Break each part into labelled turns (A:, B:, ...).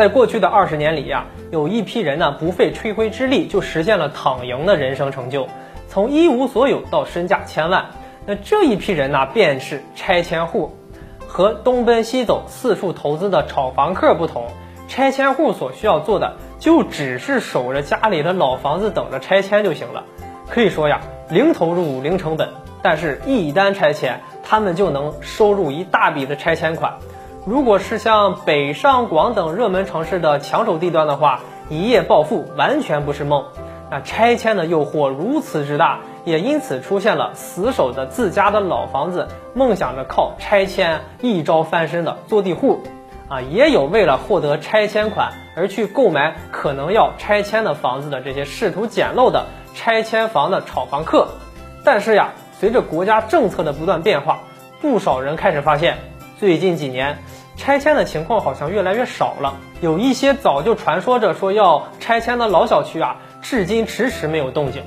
A: 在过去的二十年里呀，有一批人呢不费吹灰之力就实现了躺赢的人生成就，从一无所有到身价千万。那这一批人呢，便是拆迁户。和东奔西走、四处投资的炒房客不同，拆迁户所需要做的就只是守着家里的老房子，等着拆迁就行了。可以说呀，零投入、零成本。但是，一单拆迁，他们就能收入一大笔的拆迁款。如果是像北上广等热门城市的抢手地段的话，一夜暴富完全不是梦。那拆迁的诱惑如此之大，也因此出现了死守着自家的老房子，梦想着靠拆迁一朝翻身的坐地户。啊，也有为了获得拆迁款而去购买可能要拆迁的房子的这些试图捡漏的拆迁房的炒房客。但是呀，随着国家政策的不断变化，不少人开始发现。最近几年，拆迁的情况好像越来越少了。有一些早就传说着说要拆迁的老小区啊，至今迟迟没有动静。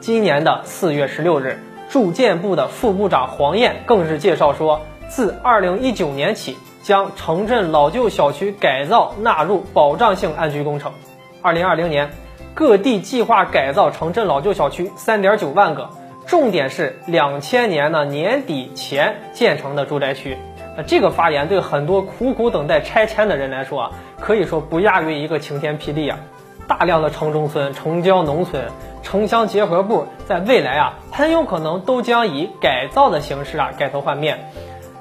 A: 今年的四月十六日，住建部的副部长黄燕更是介绍说，自二零一九年起，将城镇老旧小区改造纳入保障性安居工程。二零二零年，各地计划改造城镇老旧小区三点九万个，重点是两千年的年底前建成的住宅区。那这个发言对很多苦苦等待拆迁的人来说啊，可以说不亚于一个晴天霹雳啊！大量的城中村、城郊农村、城乡结合部，在未来啊，很有可能都将以改造的形式啊改头换面。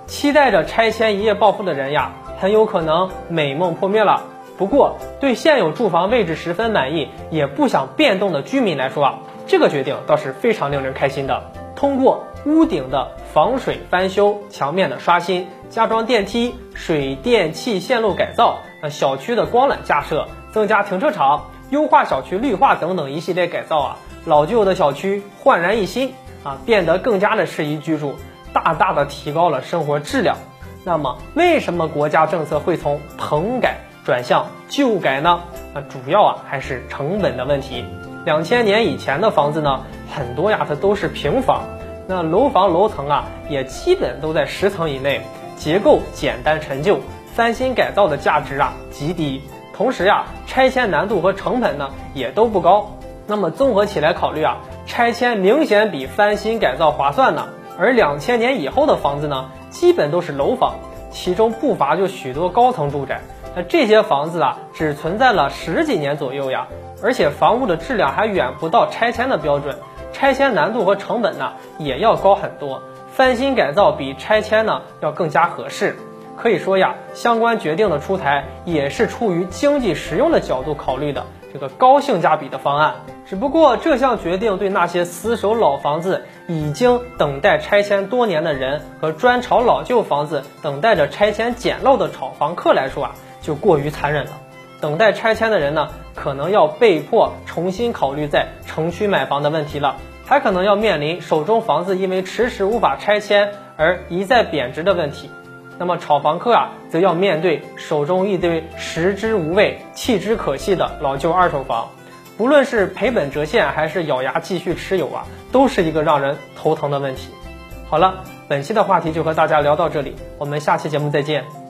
A: 期待着拆迁一夜暴富的人呀，很有可能美梦破灭了。不过，对现有住房位置十分满意，也不想变动的居民来说啊，这个决定倒是非常令人开心的。通过屋顶的防水翻修、墙面的刷新。加装电梯、水电气线路改造，那小区的光缆架设、增加停车场、优化小区绿化等等一系列改造啊，老旧的小区焕然一新啊，变得更加的适宜居住，大大的提高了生活质量。那么，为什么国家政策会从棚改转向旧改呢？啊，主要啊还是成本的问题。两千年以前的房子呢，很多呀它都是平房，那楼房楼层啊也基本都在十层以内。结构简单陈旧，翻新改造的价值啊极低，同时呀，拆迁难度和成本呢也都不高。那么综合起来考虑啊，拆迁明显比翻新改造划算呢。而两千年以后的房子呢，基本都是楼房，其中不乏就许多高层住宅。那这些房子啊，只存在了十几年左右呀，而且房屋的质量还远不到拆迁的标准，拆迁难度和成本呢也要高很多。翻新改造比拆迁呢要更加合适，可以说呀，相关决定的出台也是出于经济实用的角度考虑的这个高性价比的方案。只不过这项决定对那些死守老房子、已经等待拆迁多年的人和专炒老旧房子、等待着拆迁捡漏的炒房客来说啊，就过于残忍了。等待拆迁的人呢，可能要被迫重新考虑在城区买房的问题了。还可能要面临手中房子因为迟迟无法拆迁而一再贬值的问题，那么炒房客啊，则要面对手中一堆食之无味、弃之可惜的老旧二手房，不论是赔本折现还是咬牙继续持有啊，都是一个让人头疼的问题。好了，本期的话题就和大家聊到这里，我们下期节目再见。